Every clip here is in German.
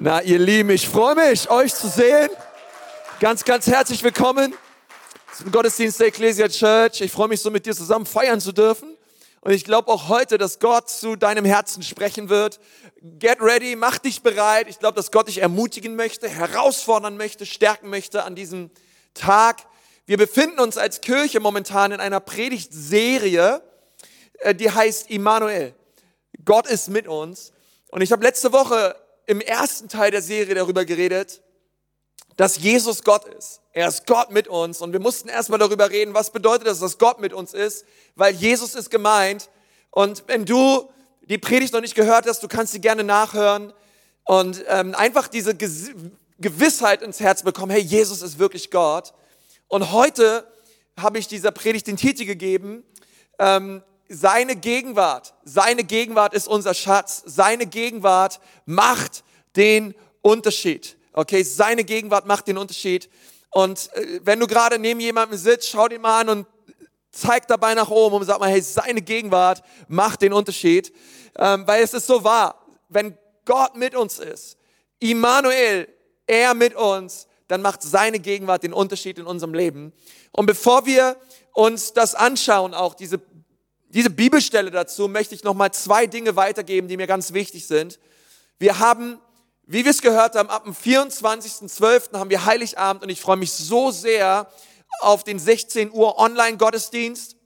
Na, ihr Lieben, ich freue mich, euch zu sehen. Ganz, ganz herzlich willkommen zum Gottesdienst der Ecclesia Church. Ich freue mich so mit dir zusammen feiern zu dürfen. Und ich glaube auch heute, dass Gott zu deinem Herzen sprechen wird. Get ready, mach dich bereit. Ich glaube, dass Gott dich ermutigen möchte, herausfordern möchte, stärken möchte an diesem Tag. Wir befinden uns als Kirche momentan in einer Predigtserie, äh, die heißt Immanuel. Gott ist mit uns. Und ich habe letzte Woche im ersten Teil der Serie darüber geredet, dass Jesus Gott ist. Er ist Gott mit uns und wir mussten erstmal darüber reden, was bedeutet das, dass Gott mit uns ist, weil Jesus ist gemeint. Und wenn du die Predigt noch nicht gehört hast, du kannst sie gerne nachhören und ähm, einfach diese Gewissheit ins Herz bekommen, hey, Jesus ist wirklich Gott. Und heute habe ich dieser Predigt den Titel gegeben, ähm, seine Gegenwart, seine Gegenwart ist unser Schatz, seine Gegenwart macht den Unterschied. Okay, seine Gegenwart macht den Unterschied. Und äh, wenn du gerade neben jemandem sitzt, schau dir mal an und zeig dabei nach oben und sag mal, hey, seine Gegenwart macht den Unterschied. Ähm, weil es ist so wahr, wenn Gott mit uns ist, Immanuel, er mit uns, dann macht seine Gegenwart den Unterschied in unserem Leben. Und bevor wir uns das anschauen, auch diese diese Bibelstelle dazu möchte ich nochmal zwei Dinge weitergeben, die mir ganz wichtig sind. Wir haben, wie wir es gehört haben, ab dem 24.12. haben wir Heiligabend und ich freue mich so sehr auf den 16 Uhr Online-Gottesdienst.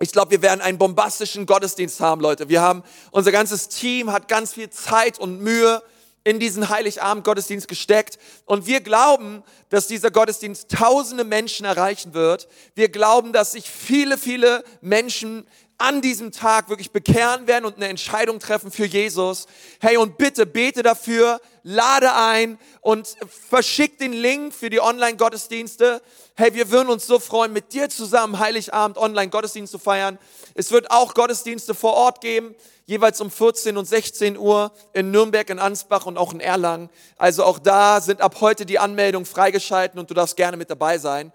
Ich glaube, wir werden einen bombastischen Gottesdienst haben, Leute. Wir haben, unser ganzes Team hat ganz viel Zeit und Mühe in diesen Heiligabend-Gottesdienst gesteckt. Und wir glauben, dass dieser Gottesdienst tausende Menschen erreichen wird. Wir glauben, dass sich viele, viele Menschen an diesem Tag wirklich bekehren werden und eine Entscheidung treffen für Jesus. Hey, und bitte bete dafür, lade ein und verschick den Link für die Online-Gottesdienste. Hey, wir würden uns so freuen, mit dir zusammen Heiligabend Online-Gottesdienst zu feiern. Es wird auch Gottesdienste vor Ort geben, jeweils um 14 und 16 Uhr in Nürnberg, in Ansbach und auch in Erlangen. Also auch da sind ab heute die Anmeldungen freigeschalten und du darfst gerne mit dabei sein.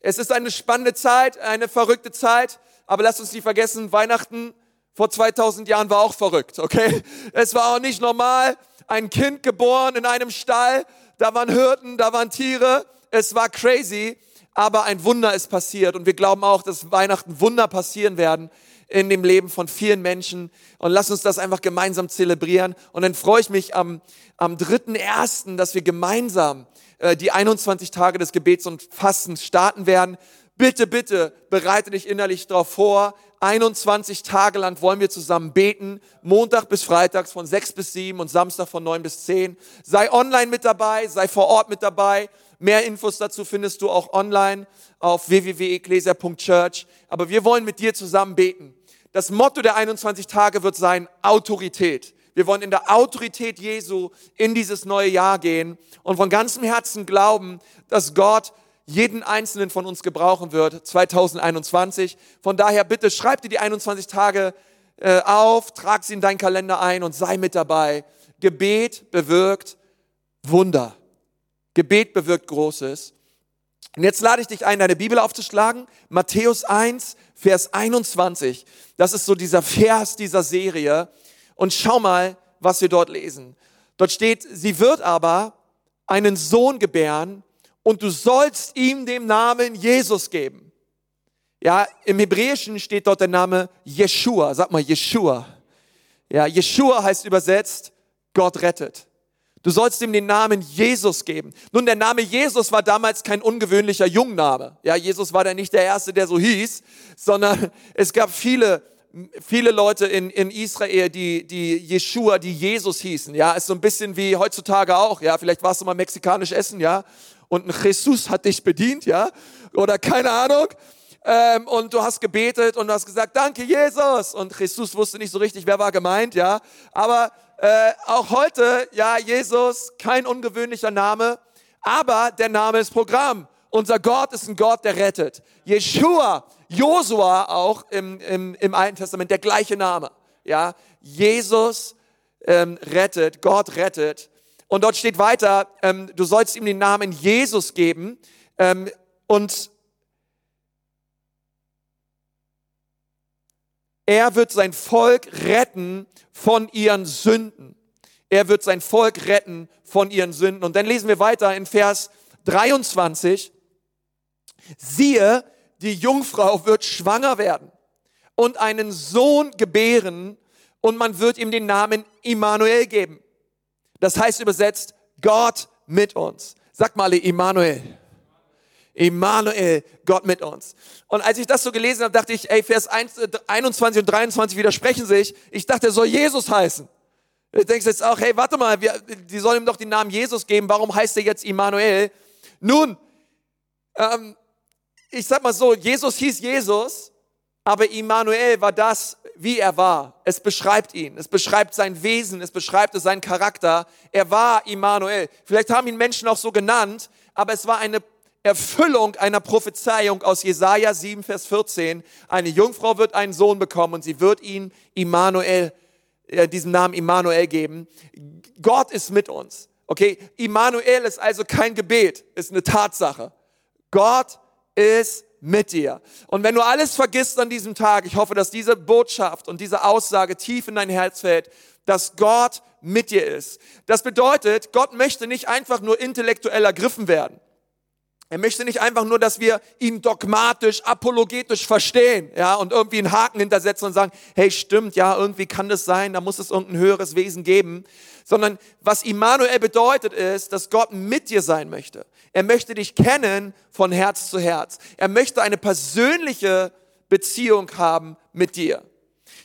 Es ist eine spannende Zeit, eine verrückte Zeit. Aber lasst uns nicht vergessen, Weihnachten vor 2000 Jahren war auch verrückt, okay? Es war auch nicht normal. Ein Kind geboren in einem Stall, da waren Hirten, da waren Tiere. Es war crazy, aber ein Wunder ist passiert. Und wir glauben auch, dass Weihnachten Wunder passieren werden in dem Leben von vielen Menschen. Und lasst uns das einfach gemeinsam zelebrieren. Und dann freue ich mich am, am 3.1., dass wir gemeinsam äh, die 21 Tage des Gebets und Fastens starten werden. Bitte, bitte, bereite dich innerlich darauf vor. 21 Tage lang wollen wir zusammen beten. Montag bis Freitags von 6 bis 7 und Samstag von 9 bis 10. Sei online mit dabei, sei vor Ort mit dabei. Mehr Infos dazu findest du auch online auf www.ecclesia.church. Aber wir wollen mit dir zusammen beten. Das Motto der 21 Tage wird sein Autorität. Wir wollen in der Autorität Jesu in dieses neue Jahr gehen und von ganzem Herzen glauben, dass Gott jeden einzelnen von uns gebrauchen wird 2021. Von daher bitte schreib dir die 21 Tage äh, auf, trag sie in deinen Kalender ein und sei mit dabei. Gebet bewirkt Wunder. Gebet bewirkt Großes. Und jetzt lade ich dich ein, deine Bibel aufzuschlagen. Matthäus 1, Vers 21. Das ist so dieser Vers dieser Serie. Und schau mal, was wir dort lesen. Dort steht, sie wird aber einen Sohn gebären und du sollst ihm den Namen Jesus geben. Ja, im Hebräischen steht dort der Name Jeshua. Sag mal Jeshua. Ja, Jeshua heißt übersetzt Gott rettet. Du sollst ihm den Namen Jesus geben. Nun, der Name Jesus war damals kein ungewöhnlicher Jungname. Ja, Jesus war da nicht der Erste, der so hieß, sondern es gab viele, viele Leute in, in Israel, die, die Jeshua, die Jesus hießen. Ja, ist so ein bisschen wie heutzutage auch. Ja, vielleicht warst du mal mexikanisch essen, ja und ein Jesus hat dich bedient, ja, oder keine Ahnung. Ähm, und du hast gebetet und du hast gesagt, danke Jesus. Und Jesus wusste nicht so richtig, wer war gemeint, ja. Aber äh, auch heute, ja, Jesus, kein ungewöhnlicher Name, aber der Name ist Programm. Unser Gott ist ein Gott, der rettet. Jeshua, Josua auch im, im, im Alten Testament, der gleiche Name. Ja, Jesus ähm, rettet, Gott rettet. Und dort steht weiter, ähm, du sollst ihm den Namen Jesus geben ähm, und er wird sein Volk retten von ihren Sünden. Er wird sein Volk retten von ihren Sünden. Und dann lesen wir weiter in Vers 23. Siehe, die Jungfrau wird schwanger werden und einen Sohn gebären und man wird ihm den Namen Immanuel geben. Das heißt übersetzt, Gott mit uns. Sag mal, Immanuel. Immanuel, Gott mit uns. Und als ich das so gelesen habe, dachte ich, ey, Vers 21 und 23 widersprechen sich. Ich dachte, er soll Jesus heißen. Du denkst jetzt auch, hey, warte mal, wir, die sollen ihm doch den Namen Jesus geben, warum heißt er jetzt Immanuel? Nun, ähm, ich sag mal so, Jesus hieß Jesus, aber Immanuel war das, wie er war. Es beschreibt ihn, es beschreibt sein Wesen, es beschreibt seinen Charakter. Er war Immanuel. Vielleicht haben ihn Menschen auch so genannt, aber es war eine Erfüllung einer Prophezeiung aus Jesaja 7, Vers 14. Eine Jungfrau wird einen Sohn bekommen und sie wird ihn Immanuel äh, diesen Namen Immanuel geben. Gott ist mit uns. Okay, Immanuel ist also kein Gebet, ist eine Tatsache. Gott ist mit dir. Und wenn du alles vergisst an diesem Tag, ich hoffe, dass diese Botschaft und diese Aussage tief in dein Herz fällt, dass Gott mit dir ist. Das bedeutet, Gott möchte nicht einfach nur intellektuell ergriffen werden. Er möchte nicht einfach nur, dass wir ihn dogmatisch, apologetisch verstehen, ja, und irgendwie einen Haken hintersetzen und sagen, hey, stimmt, ja, irgendwie kann das sein, da muss es irgendein höheres Wesen geben, sondern was Immanuel bedeutet ist, dass Gott mit dir sein möchte. Er möchte dich kennen von Herz zu Herz. Er möchte eine persönliche Beziehung haben mit dir.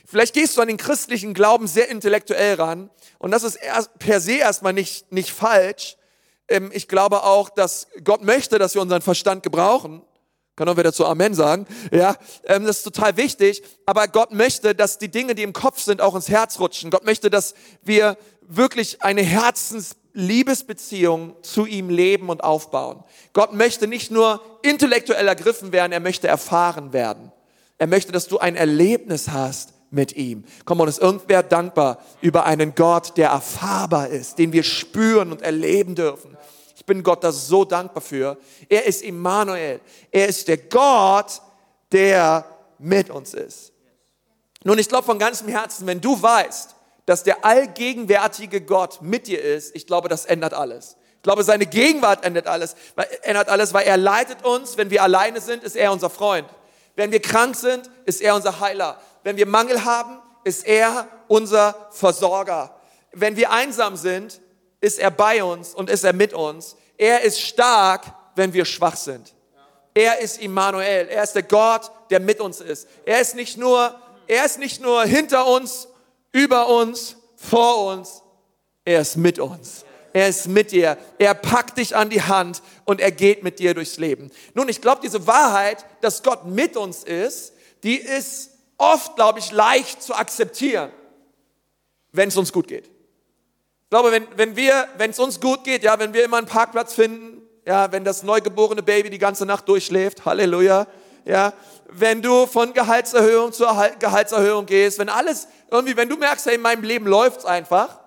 Vielleicht gehst du an den christlichen Glauben sehr intellektuell ran und das ist per se erstmal nicht, nicht falsch, ähm, ich glaube auch, dass Gott möchte, dass wir unseren Verstand gebrauchen. Kann auch wieder zu Amen sagen. Ja, ähm, das ist total wichtig. Aber Gott möchte, dass die Dinge, die im Kopf sind, auch ins Herz rutschen. Gott möchte, dass wir wirklich eine Herzensliebesbeziehung zu ihm leben und aufbauen. Gott möchte nicht nur intellektuell ergriffen werden, er möchte erfahren werden. Er möchte, dass du ein Erlebnis hast mit ihm. Komm, und ist irgendwer dankbar über einen Gott, der erfahrbar ist, den wir spüren und erleben dürfen bin Gott da so dankbar für. Er ist Immanuel. Er ist der Gott, der mit uns ist. Nun, ich glaube von ganzem Herzen, wenn du weißt, dass der allgegenwärtige Gott mit dir ist, ich glaube, das ändert alles. Ich glaube, seine Gegenwart ändert alles, ändert alles, weil er leitet uns. Wenn wir alleine sind, ist er unser Freund. Wenn wir krank sind, ist er unser Heiler. Wenn wir Mangel haben, ist er unser Versorger. Wenn wir einsam sind, ist er bei uns und ist er mit uns. Er ist stark, wenn wir schwach sind. Er ist Immanuel. Er ist der Gott, der mit uns ist. Er ist nicht nur, er ist nicht nur hinter uns, über uns, vor uns. Er ist mit uns. Er ist mit dir. Er packt dich an die Hand und er geht mit dir durchs Leben. Nun, ich glaube, diese Wahrheit, dass Gott mit uns ist, die ist oft, glaube ich, leicht zu akzeptieren, wenn es uns gut geht. Ich glaube, wenn, wenn wir, wenn es uns gut geht, ja, wenn wir immer einen Parkplatz finden, ja, wenn das neugeborene Baby die ganze Nacht durchschläft, Halleluja, ja, wenn du von Gehaltserhöhung zu Gehaltserhöhung gehst, wenn alles irgendwie, wenn du merkst, hey, in meinem Leben läuft's einfach,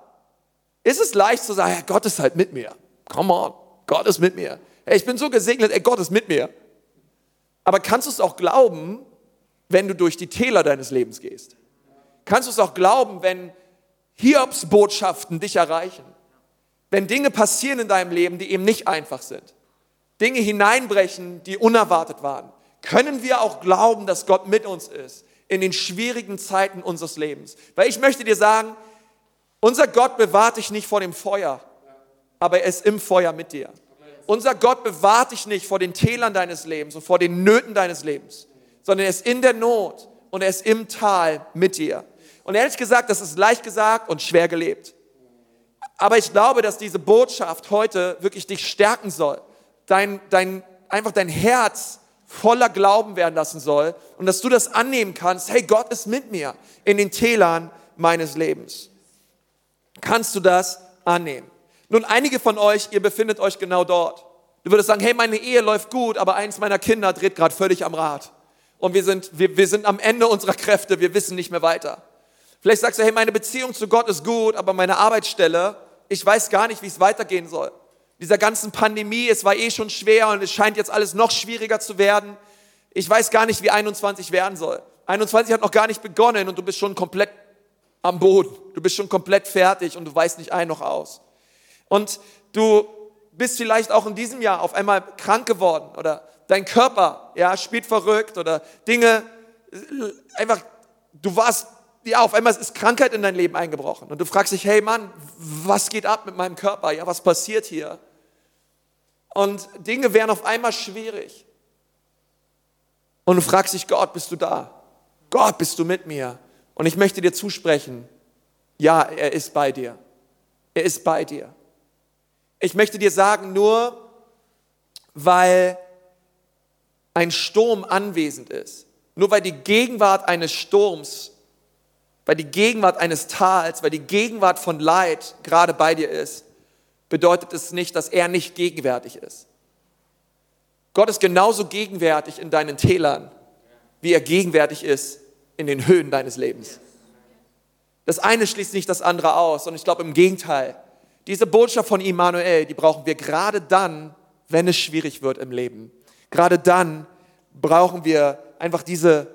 ist es leicht zu sagen, ja, Gott ist halt mit mir. Come on, Gott ist mit mir. Hey, ich bin so gesegnet, ey, Gott ist mit mir. Aber kannst du es auch glauben, wenn du durch die Täler deines Lebens gehst? Kannst du es auch glauben, wenn Hiobsbotschaften dich erreichen, wenn Dinge passieren in deinem Leben, die eben nicht einfach sind, Dinge hineinbrechen, die unerwartet waren, können wir auch glauben, dass Gott mit uns ist in den schwierigen Zeiten unseres Lebens. Weil ich möchte dir sagen, unser Gott bewahrt dich nicht vor dem Feuer, aber er ist im Feuer mit dir. Unser Gott bewahrt dich nicht vor den Tälern deines Lebens und vor den Nöten deines Lebens, sondern er ist in der Not und er ist im Tal mit dir. Und ehrlich gesagt, das ist leicht gesagt und schwer gelebt. Aber ich glaube, dass diese Botschaft heute wirklich dich stärken soll, dein, dein, einfach dein Herz voller Glauben werden lassen soll und dass du das annehmen kannst, hey, Gott ist mit mir in den Tälern meines Lebens. Kannst du das annehmen? Nun, einige von euch, ihr befindet euch genau dort. Du würdest sagen, hey, meine Ehe läuft gut, aber eins meiner Kinder dreht gerade völlig am Rad. Und wir sind, wir, wir sind am Ende unserer Kräfte, wir wissen nicht mehr weiter. Vielleicht sagst du, hey, meine Beziehung zu Gott ist gut, aber meine Arbeitsstelle, ich weiß gar nicht, wie es weitergehen soll. Dieser ganzen Pandemie, es war eh schon schwer und es scheint jetzt alles noch schwieriger zu werden. Ich weiß gar nicht, wie 21 werden soll. 21 hat noch gar nicht begonnen und du bist schon komplett am Boden. Du bist schon komplett fertig und du weißt nicht ein noch aus. Und du bist vielleicht auch in diesem Jahr auf einmal krank geworden oder dein Körper, ja, spielt verrückt oder Dinge, einfach, du warst, ja, auf einmal ist Krankheit in dein Leben eingebrochen und du fragst dich, hey Mann, was geht ab mit meinem Körper? Ja, was passiert hier? Und Dinge werden auf einmal schwierig. Und du fragst dich, Gott, bist du da? Gott, bist du mit mir? Und ich möchte dir zusprechen, ja, er ist bei dir. Er ist bei dir. Ich möchte dir sagen, nur weil ein Sturm anwesend ist, nur weil die Gegenwart eines Sturms, weil die Gegenwart eines Tals, weil die Gegenwart von Leid gerade bei dir ist, bedeutet es nicht, dass er nicht gegenwärtig ist. Gott ist genauso gegenwärtig in deinen Tälern, wie er gegenwärtig ist in den Höhen deines Lebens. Das eine schließt nicht das andere aus, und ich glaube im Gegenteil. Diese Botschaft von Immanuel, die brauchen wir gerade dann, wenn es schwierig wird im Leben. Gerade dann brauchen wir einfach diese,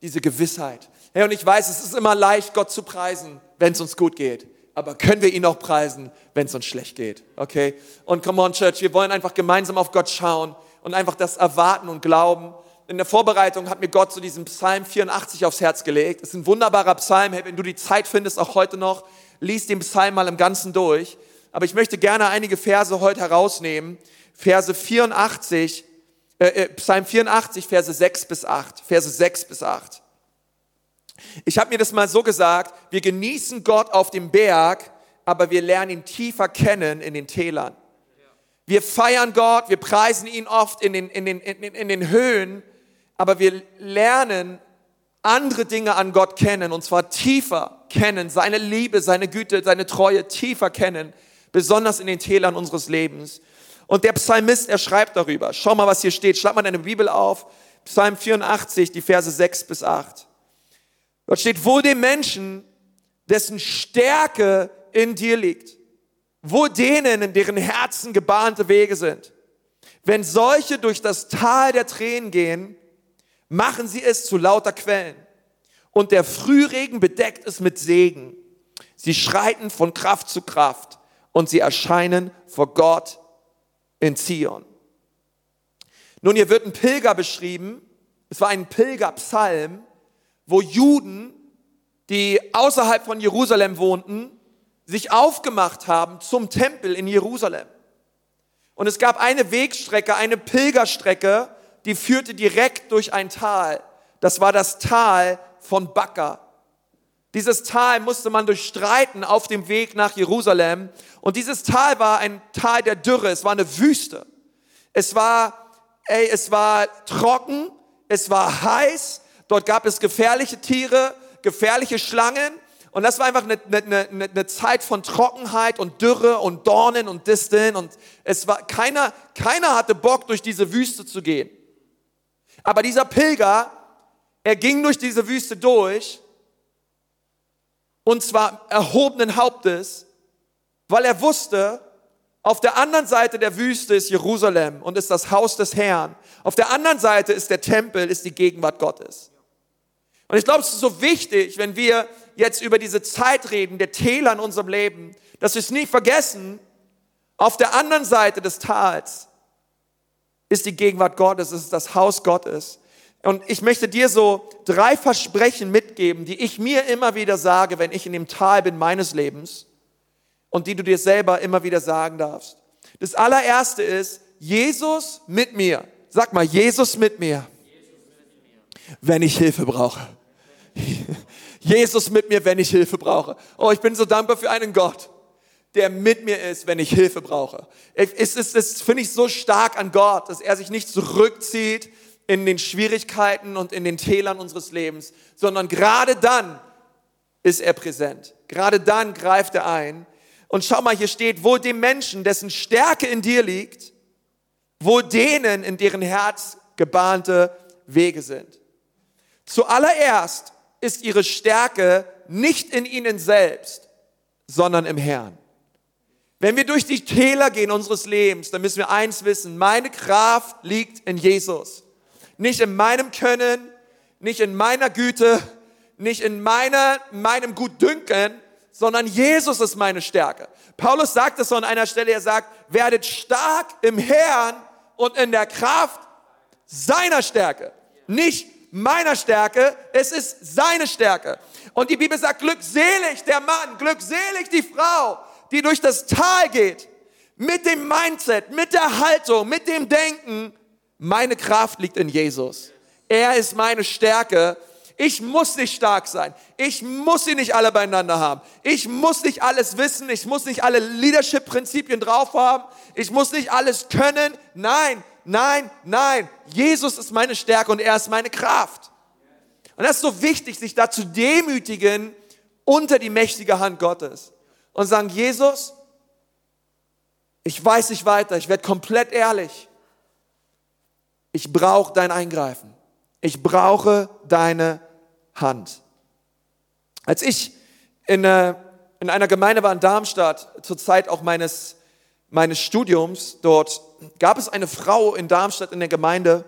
diese Gewissheit. Hey, und ich weiß, es ist immer leicht, Gott zu preisen, wenn es uns gut geht. Aber können wir ihn auch preisen, wenn es uns schlecht geht? Okay? Und come on, Church, wir wollen einfach gemeinsam auf Gott schauen und einfach das erwarten und glauben. In der Vorbereitung hat mir Gott so diesen Psalm 84 aufs Herz gelegt. Es ist ein wunderbarer Psalm. Hey, wenn du die Zeit findest, auch heute noch, lies den Psalm mal im Ganzen durch. Aber ich möchte gerne einige Verse heute herausnehmen. Verse 84, äh, äh, Psalm 84, Verse 6 bis 8. Verse 6 bis 8. Ich habe mir das mal so gesagt, wir genießen Gott auf dem Berg, aber wir lernen ihn tiefer kennen in den Tälern. Wir feiern Gott, wir preisen ihn oft in den, in den, in in den Höhen, aber wir lernen andere Dinge an Gott kennen, und zwar tiefer kennen, seine Liebe, seine Güte, seine Treue tiefer kennen, besonders in den Tälern unseres Lebens. Und der Psalmist, er schreibt darüber. Schau mal, was hier steht. Schlag mal deine Bibel auf. Psalm 84, die Verse 6 bis 8. Dort steht, wo dem Menschen, dessen Stärke in dir liegt, wo denen, in deren Herzen gebahnte Wege sind. Wenn solche durch das Tal der Tränen gehen, machen sie es zu lauter Quellen. Und der Frühregen bedeckt es mit Segen. Sie schreiten von Kraft zu Kraft und sie erscheinen vor Gott in Zion. Nun, hier wird ein Pilger beschrieben. Es war ein Pilgerpsalm, wo Juden, die außerhalb von Jerusalem wohnten, sich aufgemacht haben zum Tempel in Jerusalem. Und es gab eine Wegstrecke, eine Pilgerstrecke, die führte direkt durch ein Tal. Das war das Tal von Bakka. Dieses Tal musste man durchstreiten auf dem Weg nach Jerusalem. Und dieses Tal war ein Tal der Dürre. Es war eine Wüste. Es war, ey, es war trocken. Es war heiß. Dort gab es gefährliche Tiere, gefährliche Schlangen. Und das war einfach eine, eine, eine, eine Zeit von Trockenheit und Dürre und Dornen und Disteln. Und es war, keiner, keiner hatte Bock, durch diese Wüste zu gehen. Aber dieser Pilger, er ging durch diese Wüste durch und zwar erhobenen Hauptes, weil er wusste, auf der anderen Seite der Wüste ist Jerusalem und ist das Haus des Herrn. Auf der anderen Seite ist der Tempel, ist die Gegenwart Gottes. Und ich glaube, es ist so wichtig, wenn wir jetzt über diese Zeit reden, der Täler in unserem Leben, dass wir es nie vergessen, auf der anderen Seite des Tals ist die Gegenwart Gottes, es ist das Haus Gottes. Und ich möchte dir so drei Versprechen mitgeben, die ich mir immer wieder sage, wenn ich in dem Tal bin meines Lebens und die du dir selber immer wieder sagen darfst. Das allererste ist, Jesus mit mir. Sag mal, Jesus mit mir, wenn ich Hilfe brauche. Jesus mit mir, wenn ich Hilfe brauche. Oh, ich bin so dankbar für einen Gott der mit mir ist, wenn ich Hilfe brauche. Es ist, das finde ich so stark an Gott, dass er sich nicht zurückzieht in den Schwierigkeiten und in den Tälern unseres Lebens, sondern gerade dann ist er präsent. Gerade dann greift er ein. Und schau mal, hier steht, wo dem Menschen, dessen Stärke in dir liegt, wo denen, in deren Herz gebahnte Wege sind. Zuallererst ist ihre Stärke nicht in ihnen selbst, sondern im Herrn. Wenn wir durch die Täler gehen unseres Lebens, dann müssen wir eins wissen, meine Kraft liegt in Jesus. Nicht in meinem Können, nicht in meiner Güte, nicht in meiner, meinem Gutdünken, sondern Jesus ist meine Stärke. Paulus sagt es an einer Stelle, er sagt, werdet stark im Herrn und in der Kraft seiner Stärke. Nicht meiner Stärke, es ist seine Stärke. Und die Bibel sagt, glückselig der Mann, glückselig die Frau, die durch das Tal geht, mit dem Mindset, mit der Haltung, mit dem Denken, meine Kraft liegt in Jesus. Er ist meine Stärke. Ich muss nicht stark sein. Ich muss sie nicht alle beieinander haben. Ich muss nicht alles wissen. Ich muss nicht alle Leadership-Prinzipien drauf haben. Ich muss nicht alles können. Nein, nein, nein. Jesus ist meine Stärke und er ist meine Kraft. Und das ist so wichtig, sich da zu demütigen unter die mächtige Hand Gottes und sagen, Jesus, ich weiß nicht weiter, ich werde komplett ehrlich. Ich brauche dein Eingreifen. Ich brauche deine Hand. Als ich in, äh, in einer Gemeinde war in Darmstadt, zur Zeit auch meines, meines Studiums dort, gab es eine Frau in Darmstadt in der Gemeinde,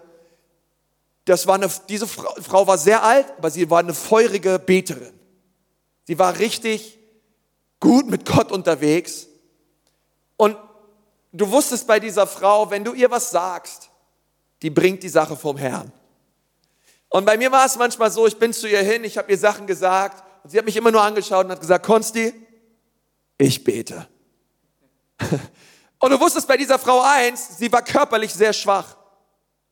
das war eine, diese Frau, Frau war sehr alt, aber sie war eine feurige Beterin. Sie war richtig gut mit Gott unterwegs. Und du wusstest bei dieser Frau, wenn du ihr was sagst, die bringt die Sache vom Herrn. Und bei mir war es manchmal so, ich bin zu ihr hin, ich habe ihr Sachen gesagt und sie hat mich immer nur angeschaut und hat gesagt, Konsti, ich bete. Und du wusstest bei dieser Frau eins, sie war körperlich sehr schwach,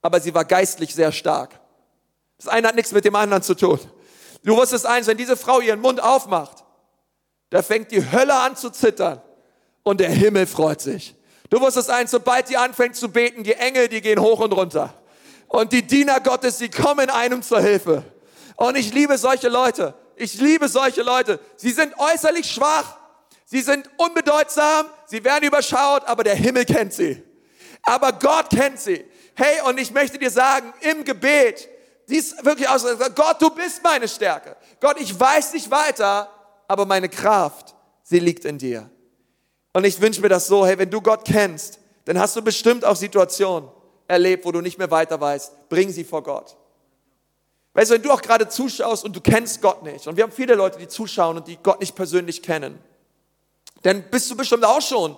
aber sie war geistlich sehr stark. Das eine hat nichts mit dem anderen zu tun. Du wusstest eins, wenn diese Frau ihren Mund aufmacht, da fängt die Hölle an zu zittern und der Himmel freut sich. Du wusstest eins, sobald die anfängt zu beten, die Engel, die gehen hoch und runter. Und die Diener Gottes, die kommen einem zur Hilfe. Und ich liebe solche Leute. Ich liebe solche Leute. Sie sind äußerlich schwach. Sie sind unbedeutsam. Sie werden überschaut, aber der Himmel kennt sie. Aber Gott kennt sie. Hey, und ich möchte dir sagen, im Gebet, dies wirklich aus, Gott, du bist meine Stärke. Gott, ich weiß nicht weiter, aber meine Kraft, sie liegt in dir. Und ich wünsche mir das so, hey, wenn du Gott kennst, dann hast du bestimmt auch Situationen erlebt, wo du nicht mehr weiter weißt. Bring sie vor Gott. Weißt du, wenn du auch gerade zuschaust und du kennst Gott nicht, und wir haben viele Leute, die zuschauen und die Gott nicht persönlich kennen, dann bist du bestimmt auch schon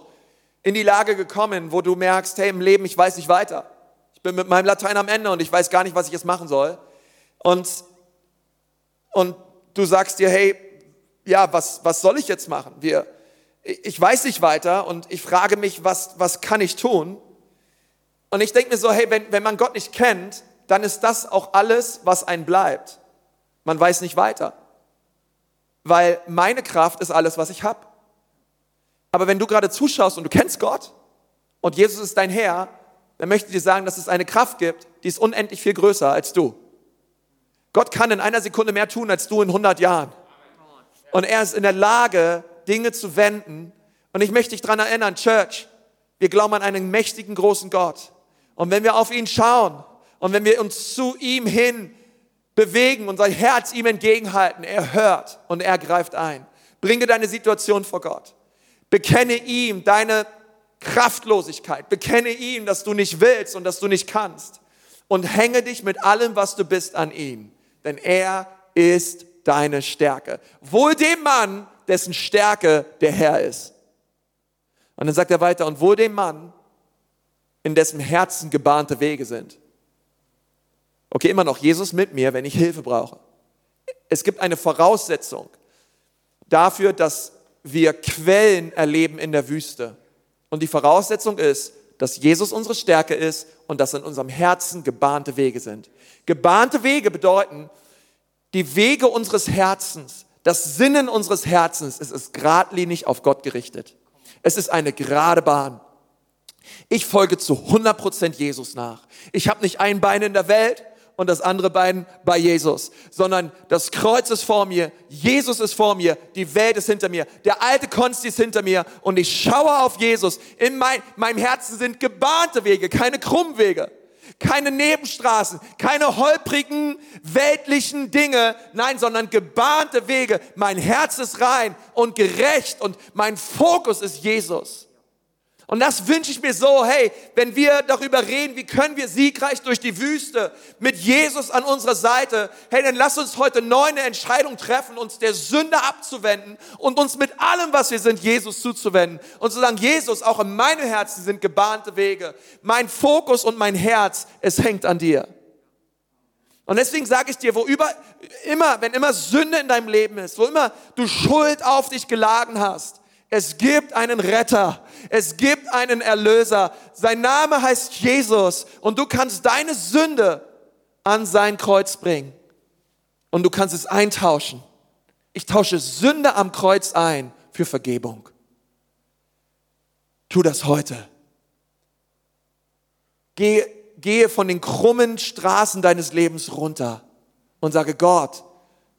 in die Lage gekommen, wo du merkst, hey, im Leben, ich weiß nicht weiter. Ich bin mit meinem Latein am Ende und ich weiß gar nicht, was ich jetzt machen soll. Und, und du sagst dir, hey, ja, was, was soll ich jetzt machen? Wir, ich weiß nicht weiter und ich frage mich, was, was kann ich tun? Und ich denke mir so, hey, wenn, wenn man Gott nicht kennt, dann ist das auch alles, was ein bleibt. Man weiß nicht weiter. Weil meine Kraft ist alles, was ich habe. Aber wenn du gerade zuschaust und du kennst Gott und Jesus ist dein Herr, dann möchte ich dir sagen, dass es eine Kraft gibt, die ist unendlich viel größer als du. Gott kann in einer Sekunde mehr tun als du in 100 Jahren. Und er ist in der Lage, Dinge zu wenden. Und ich möchte dich daran erinnern, Church, wir glauben an einen mächtigen, großen Gott. Und wenn wir auf ihn schauen und wenn wir uns zu ihm hin bewegen, unser Herz ihm entgegenhalten, er hört und er greift ein. Bringe deine Situation vor Gott. Bekenne ihm deine Kraftlosigkeit. Bekenne ihm, dass du nicht willst und dass du nicht kannst. Und hänge dich mit allem, was du bist, an ihn. Denn er ist deine Stärke. Wohl dem Mann, dessen Stärke der Herr ist. Und dann sagt er weiter, und wohl dem Mann, in dessen Herzen gebahnte Wege sind. Okay, immer noch Jesus mit mir, wenn ich Hilfe brauche. Es gibt eine Voraussetzung dafür, dass wir Quellen erleben in der Wüste. Und die Voraussetzung ist, dass Jesus unsere Stärke ist und dass in unserem Herzen gebahnte Wege sind. Gebahnte Wege bedeuten, die Wege unseres Herzens das Sinnen unseres Herzens, es ist geradlinig auf Gott gerichtet. Es ist eine gerade Bahn. Ich folge zu 100% Jesus nach. Ich habe nicht ein Bein in der Welt und das andere Bein bei Jesus, sondern das Kreuz ist vor mir, Jesus ist vor mir, die Welt ist hinter mir, der alte Konsti ist hinter mir und ich schaue auf Jesus. In mein, meinem Herzen sind gebahnte Wege, keine krummen Wege keine Nebenstraßen, keine holprigen weltlichen Dinge, nein, sondern gebahnte Wege. Mein Herz ist rein und gerecht und mein Fokus ist Jesus. Und das wünsche ich mir so, hey, wenn wir darüber reden, wie können wir siegreich durch die Wüste mit Jesus an unserer Seite, hey, dann lass uns heute neu eine Entscheidung treffen, uns der Sünde abzuwenden und uns mit allem, was wir sind, Jesus zuzuwenden. Und zu sagen, Jesus, auch in meinem Herzen sind gebahnte Wege. Mein Fokus und mein Herz, es hängt an dir. Und deswegen sage ich dir, wo über, immer, wenn immer Sünde in deinem Leben ist, wo immer du Schuld auf dich geladen hast, es gibt einen Retter, es gibt einen Erlöser. Sein Name heißt Jesus und du kannst deine Sünde an sein Kreuz bringen und du kannst es eintauschen. Ich tausche Sünde am Kreuz ein für Vergebung. Tu das heute. Geh gehe von den krummen Straßen deines Lebens runter und sage, Gott,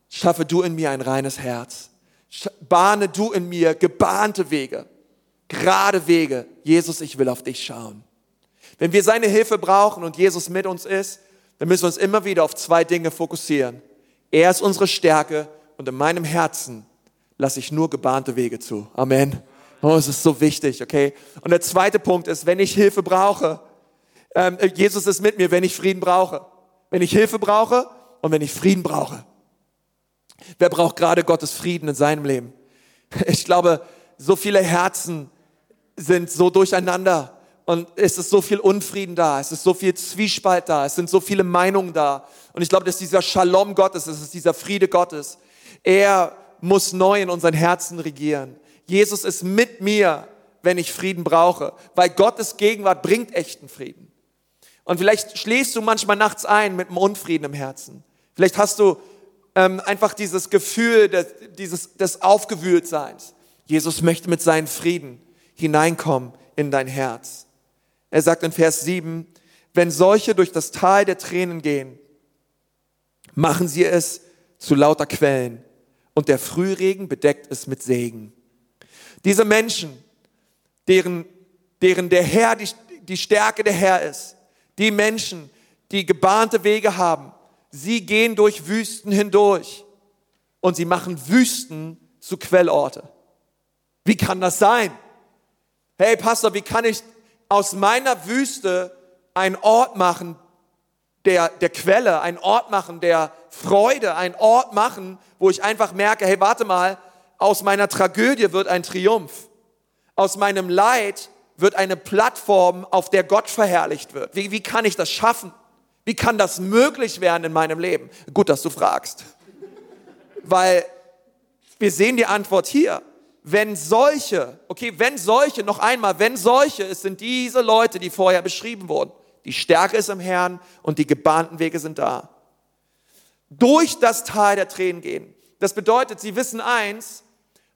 schaffe du in mir ein reines Herz. Bahne du in mir gebahnte Wege, gerade Wege. Jesus, ich will auf dich schauen. Wenn wir seine Hilfe brauchen und Jesus mit uns ist, dann müssen wir uns immer wieder auf zwei Dinge fokussieren. Er ist unsere Stärke und in meinem Herzen lasse ich nur gebahnte Wege zu. Amen. Oh, es ist so wichtig, okay? Und der zweite Punkt ist, wenn ich Hilfe brauche, ähm, Jesus ist mit mir, wenn ich Frieden brauche. Wenn ich Hilfe brauche und wenn ich Frieden brauche. Wer braucht gerade Gottes Frieden in seinem Leben? Ich glaube, so viele Herzen sind so durcheinander und es ist so viel Unfrieden da, es ist so viel Zwiespalt da, es sind so viele Meinungen da. Und ich glaube, dass dieser Shalom Gottes, es ist dieser Friede Gottes. Er muss neu in unseren Herzen regieren. Jesus ist mit mir, wenn ich Frieden brauche, weil Gottes Gegenwart bringt echten Frieden. Und vielleicht schläfst du manchmal nachts ein mit einem Unfrieden im Herzen. Vielleicht hast du ähm, einfach dieses Gefühl des, dieses, des Aufgewühltseins. Jesus möchte mit seinem Frieden hineinkommen in dein Herz. Er sagt in Vers 7, wenn solche durch das Tal der Tränen gehen, machen sie es zu lauter Quellen und der Frühregen bedeckt es mit Segen. Diese Menschen, deren, deren der Herr die, die Stärke der Herr ist, die Menschen, die gebahnte Wege haben, sie gehen durch Wüsten hindurch und sie machen Wüsten zu Quellorte. Wie kann das sein? Hey Pastor, wie kann ich aus meiner Wüste einen Ort machen, der, der Quelle, einen Ort machen, der Freude, einen Ort machen, wo ich einfach merke, hey, warte mal, aus meiner Tragödie wird ein Triumph. Aus meinem Leid wird eine Plattform, auf der Gott verherrlicht wird. Wie, wie kann ich das schaffen? Wie kann das möglich werden in meinem Leben? Gut, dass du fragst. Weil wir sehen die Antwort hier. Wenn solche, okay, wenn solche, noch einmal, wenn solche, es sind diese Leute, die vorher beschrieben wurden. Die Stärke ist im Herrn und die gebahnten Wege sind da. Durch das Tal der Tränen gehen. Das bedeutet, sie wissen eins,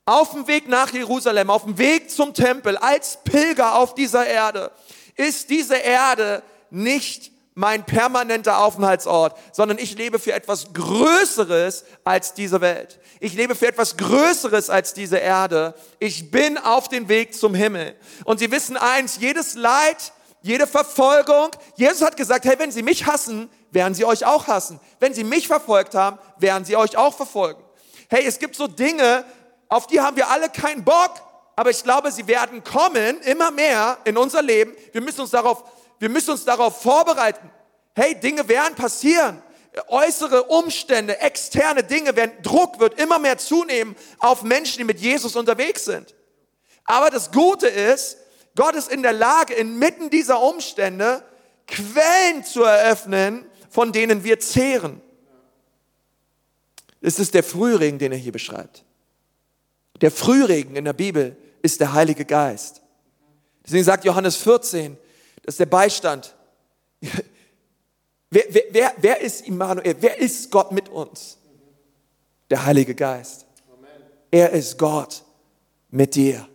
auf dem Weg nach Jerusalem, auf dem Weg zum Tempel, als Pilger auf dieser Erde, ist diese Erde nicht mein permanenter Aufenthaltsort, sondern ich lebe für etwas Größeres als diese Welt. Ich lebe für etwas Größeres als diese Erde. Ich bin auf dem Weg zum Himmel. Und Sie wissen eins, jedes Leid, jede Verfolgung, Jesus hat gesagt, hey, wenn Sie mich hassen, werden Sie euch auch hassen. Wenn Sie mich verfolgt haben, werden Sie euch auch verfolgen. Hey, es gibt so Dinge, auf die haben wir alle keinen Bock, aber ich glaube, sie werden kommen, immer mehr in unser Leben. Wir müssen uns darauf, wir müssen uns darauf vorbereiten. Hey, Dinge werden passieren. Äußere Umstände, externe Dinge werden, Druck wird immer mehr zunehmen auf Menschen, die mit Jesus unterwegs sind. Aber das Gute ist, Gott ist in der Lage, inmitten dieser Umstände Quellen zu eröffnen, von denen wir zehren. Es ist der Frühling, den er hier beschreibt. Der Frühregen in der Bibel ist der Heilige Geist. Deswegen sagt Johannes 14, das ist der Beistand. Wer, wer, wer ist Immanuel? Wer ist Gott mit uns? Der Heilige Geist. Er ist Gott mit dir.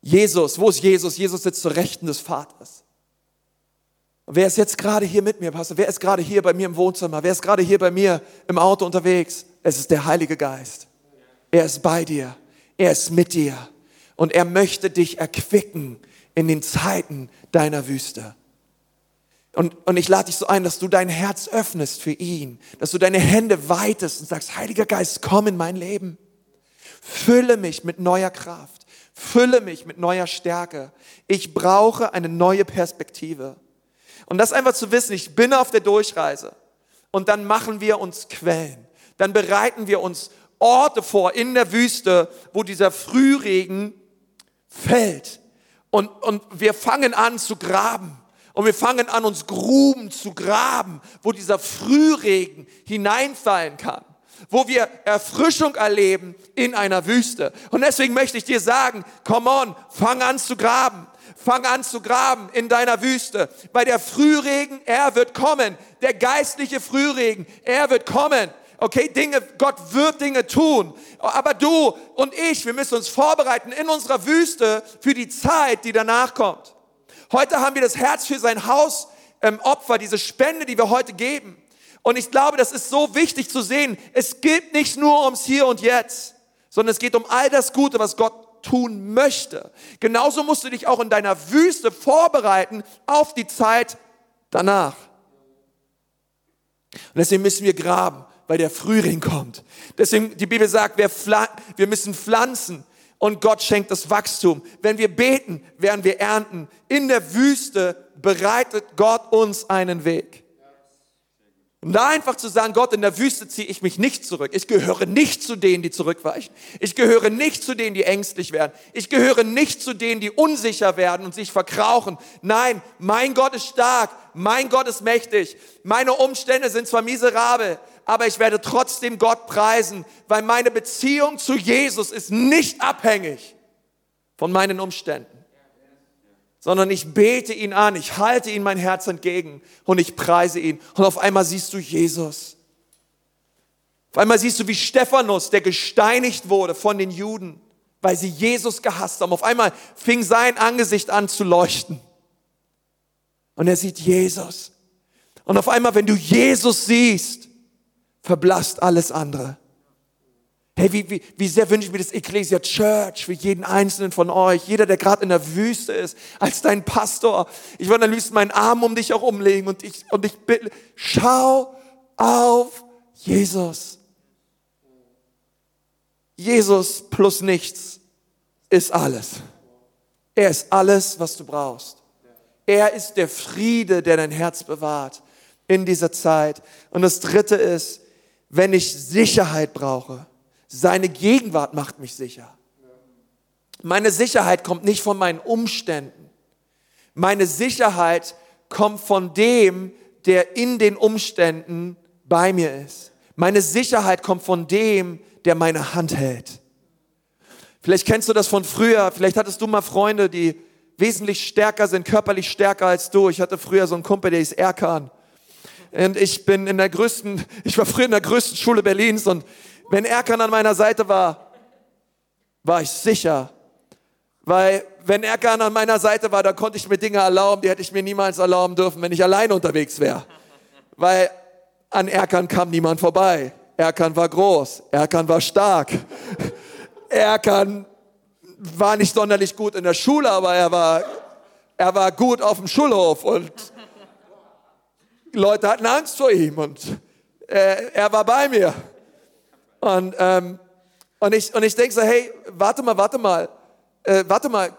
Jesus, wo ist Jesus? Jesus sitzt zur Rechten des Vaters. Und wer ist jetzt gerade hier mit mir, Pastor? Wer ist gerade hier bei mir im Wohnzimmer? Wer ist gerade hier bei mir im Auto unterwegs? Es ist der Heilige Geist. Er ist bei dir. Er ist mit dir. Und er möchte dich erquicken in den Zeiten deiner Wüste. Und, und ich lade dich so ein, dass du dein Herz öffnest für ihn, dass du deine Hände weitest und sagst, Heiliger Geist, komm in mein Leben. Fülle mich mit neuer Kraft. Fülle mich mit neuer Stärke. Ich brauche eine neue Perspektive. Und das einfach zu wissen, ich bin auf der Durchreise. Und dann machen wir uns Quellen. Dann bereiten wir uns Orte vor in der Wüste, wo dieser Frühregen fällt. Und, und wir fangen an zu graben. Und wir fangen an, uns Gruben zu graben, wo dieser Frühregen hineinfallen kann wo wir Erfrischung erleben in einer Wüste. Und deswegen möchte ich dir sagen, come on, fang an zu graben. Fang an zu graben in deiner Wüste. Bei der Frühregen, er wird kommen. Der geistliche Frühregen, er wird kommen. Okay, Dinge, Gott wird Dinge tun. Aber du und ich, wir müssen uns vorbereiten in unserer Wüste für die Zeit, die danach kommt. Heute haben wir das Herz für sein Haus ähm, Opfer, diese Spende, die wir heute geben. Und ich glaube, das ist so wichtig zu sehen. Es geht nicht nur ums Hier und Jetzt, sondern es geht um all das Gute, was Gott tun möchte. Genauso musst du dich auch in deiner Wüste vorbereiten auf die Zeit danach. Und deswegen müssen wir graben, weil der Frühling kommt. Deswegen, die Bibel sagt, wir, wir müssen pflanzen und Gott schenkt das Wachstum. Wenn wir beten, werden wir ernten. In der Wüste bereitet Gott uns einen Weg. Um da einfach zu sagen, Gott, in der Wüste ziehe ich mich nicht zurück. Ich gehöre nicht zu denen, die zurückweichen. Ich gehöre nicht zu denen, die ängstlich werden. Ich gehöre nicht zu denen, die unsicher werden und sich verkrauchen. Nein, mein Gott ist stark. Mein Gott ist mächtig. Meine Umstände sind zwar miserabel, aber ich werde trotzdem Gott preisen, weil meine Beziehung zu Jesus ist nicht abhängig von meinen Umständen sondern ich bete ihn an, ich halte ihn mein Herz entgegen und ich preise ihn. Und auf einmal siehst du Jesus. Auf einmal siehst du, wie Stephanus, der gesteinigt wurde von den Juden, weil sie Jesus gehasst haben. Auf einmal fing sein Angesicht an zu leuchten. Und er sieht Jesus. Und auf einmal, wenn du Jesus siehst, verblasst alles andere. Hey, wie, wie, wie sehr wünsche ich mir das Ecclesia Church für jeden einzelnen von euch, jeder, der gerade in der Wüste ist, als dein Pastor. Ich würde am liebsten meinen Arm um dich auch umlegen und ich, und ich bitte, schau auf Jesus. Jesus plus nichts ist alles. Er ist alles, was du brauchst. Er ist der Friede, der dein Herz bewahrt in dieser Zeit. Und das Dritte ist, wenn ich Sicherheit brauche, seine Gegenwart macht mich sicher. Meine Sicherheit kommt nicht von meinen Umständen. Meine Sicherheit kommt von dem, der in den Umständen bei mir ist. Meine Sicherheit kommt von dem, der meine Hand hält. Vielleicht kennst du das von früher, vielleicht hattest du mal Freunde, die wesentlich stärker sind, körperlich stärker als du. Ich hatte früher so einen Kumpel, der ist Erkan. Und ich bin in der größten, ich war früher in der größten Schule Berlins und wenn Erkan an meiner Seite war, war ich sicher. Weil wenn Erkan an meiner Seite war, dann konnte ich mir Dinge erlauben, die hätte ich mir niemals erlauben dürfen, wenn ich alleine unterwegs wäre. Weil an Erkan kam niemand vorbei. Erkan war groß, Erkan war stark. Erkan war nicht sonderlich gut in der Schule, aber er war, er war gut auf dem Schulhof und Leute hatten Angst vor ihm und er, er war bei mir. Und, ähm, und ich, und ich denke so, hey, warte mal, warte mal, äh, warte mal,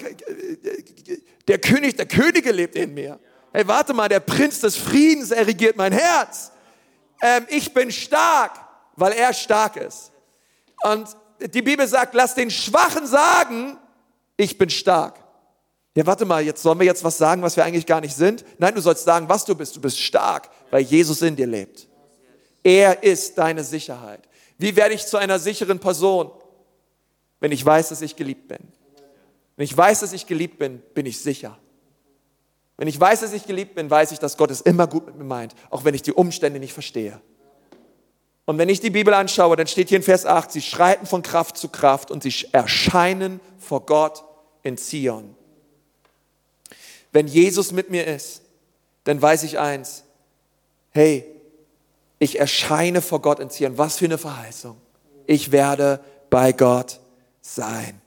der König der Könige lebt in mir. Hey, warte mal, der Prinz des Friedens, er regiert mein Herz. Ähm, ich bin stark, weil er stark ist. Und die Bibel sagt, lass den Schwachen sagen, ich bin stark. Ja, warte mal, jetzt sollen wir jetzt was sagen, was wir eigentlich gar nicht sind? Nein, du sollst sagen, was du bist. Du bist stark, weil Jesus in dir lebt. Er ist deine Sicherheit. Wie werde ich zu einer sicheren Person? Wenn ich weiß, dass ich geliebt bin. Wenn ich weiß, dass ich geliebt bin, bin ich sicher. Wenn ich weiß, dass ich geliebt bin, weiß ich, dass Gott es immer gut mit mir meint, auch wenn ich die Umstände nicht verstehe. Und wenn ich die Bibel anschaue, dann steht hier in Vers 8, sie schreiten von Kraft zu Kraft und sie erscheinen vor Gott in Zion. Wenn Jesus mit mir ist, dann weiß ich eins, hey, ich erscheine vor Gott in Zion. Was für eine Verheißung. Ich werde bei Gott sein.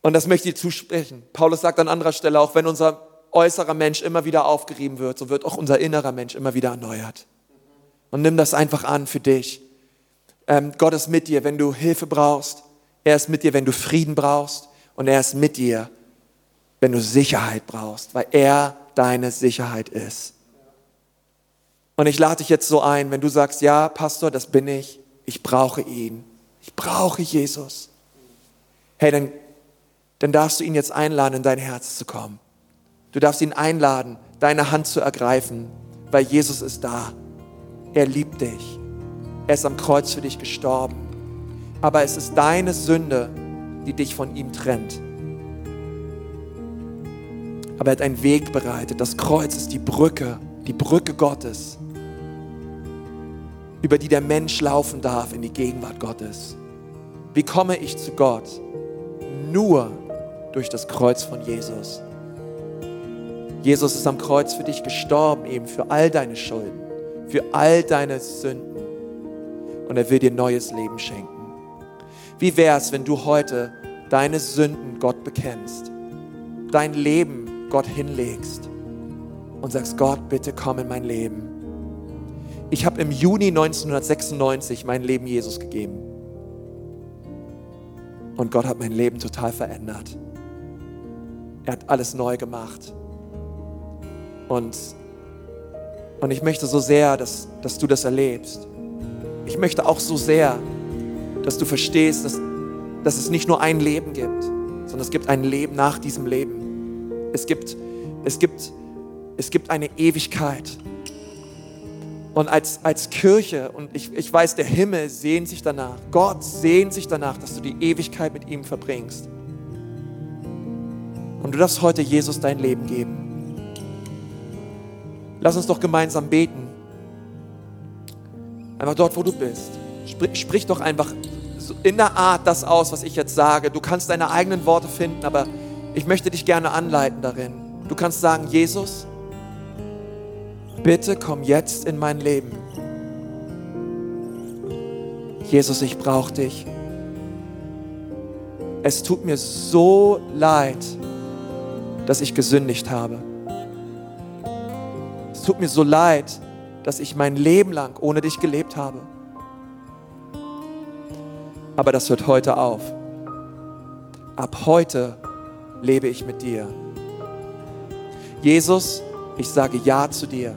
Und das möchte ich zusprechen. Paulus sagt an anderer Stelle, auch wenn unser äußerer Mensch immer wieder aufgerieben wird, so wird auch unser innerer Mensch immer wieder erneuert. Und nimm das einfach an für dich. Ähm, Gott ist mit dir, wenn du Hilfe brauchst. Er ist mit dir, wenn du Frieden brauchst. Und er ist mit dir, wenn du Sicherheit brauchst, weil er deine Sicherheit ist. Und ich lade dich jetzt so ein, wenn du sagst, ja, Pastor, das bin ich, ich brauche ihn, ich brauche Jesus. Hey, dann, dann darfst du ihn jetzt einladen, in dein Herz zu kommen. Du darfst ihn einladen, deine Hand zu ergreifen, weil Jesus ist da. Er liebt dich. Er ist am Kreuz für dich gestorben. Aber es ist deine Sünde, die dich von ihm trennt. Aber er hat einen Weg bereitet. Das Kreuz ist die Brücke, die Brücke Gottes, über die der Mensch laufen darf in die Gegenwart Gottes. Wie komme ich zu Gott? Nur durch das Kreuz von Jesus. Jesus ist am Kreuz für dich gestorben, eben für all deine Schulden, für all deine Sünden. Und er will dir neues Leben schenken. Wie wäre es, wenn du heute deine Sünden Gott bekennst, dein Leben Gott hinlegst und sagst, Gott, bitte komm in mein Leben. Ich habe im Juni 1996 mein Leben Jesus gegeben. Und Gott hat mein Leben total verändert. Er hat alles neu gemacht. Und, und ich möchte so sehr, dass, dass du das erlebst. Ich möchte auch so sehr, dass du verstehst, dass, dass es nicht nur ein Leben gibt, sondern es gibt ein Leben nach diesem Leben. Es gibt, es gibt, es gibt eine Ewigkeit. Und als, als Kirche, und ich, ich weiß, der Himmel sehnt sich danach, Gott sehnt sich danach, dass du die Ewigkeit mit ihm verbringst. Und du darfst heute Jesus dein Leben geben. Lass uns doch gemeinsam beten. Einfach dort, wo du bist. Sprich, sprich doch einfach in der Art das aus, was ich jetzt sage. Du kannst deine eigenen Worte finden, aber ich möchte dich gerne anleiten darin. Du kannst sagen, Jesus, bitte komm jetzt in mein Leben. Jesus, ich brauche dich. Es tut mir so leid, dass ich gesündigt habe. Es tut mir so leid, dass ich mein Leben lang ohne dich gelebt habe aber das hört heute auf. Ab heute lebe ich mit dir. Jesus, ich sage Ja zu dir.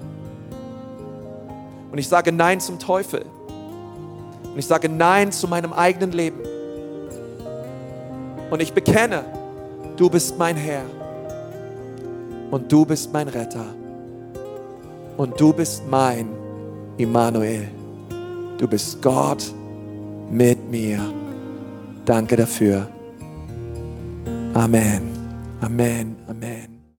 Und ich sage Nein zum Teufel. Und ich sage Nein zu meinem eigenen Leben. Und ich bekenne, du bist mein Herr. Und du bist mein Retter. Und du bist mein Immanuel. Du bist Gott mit mir. Danke dafür. Amen. Amen.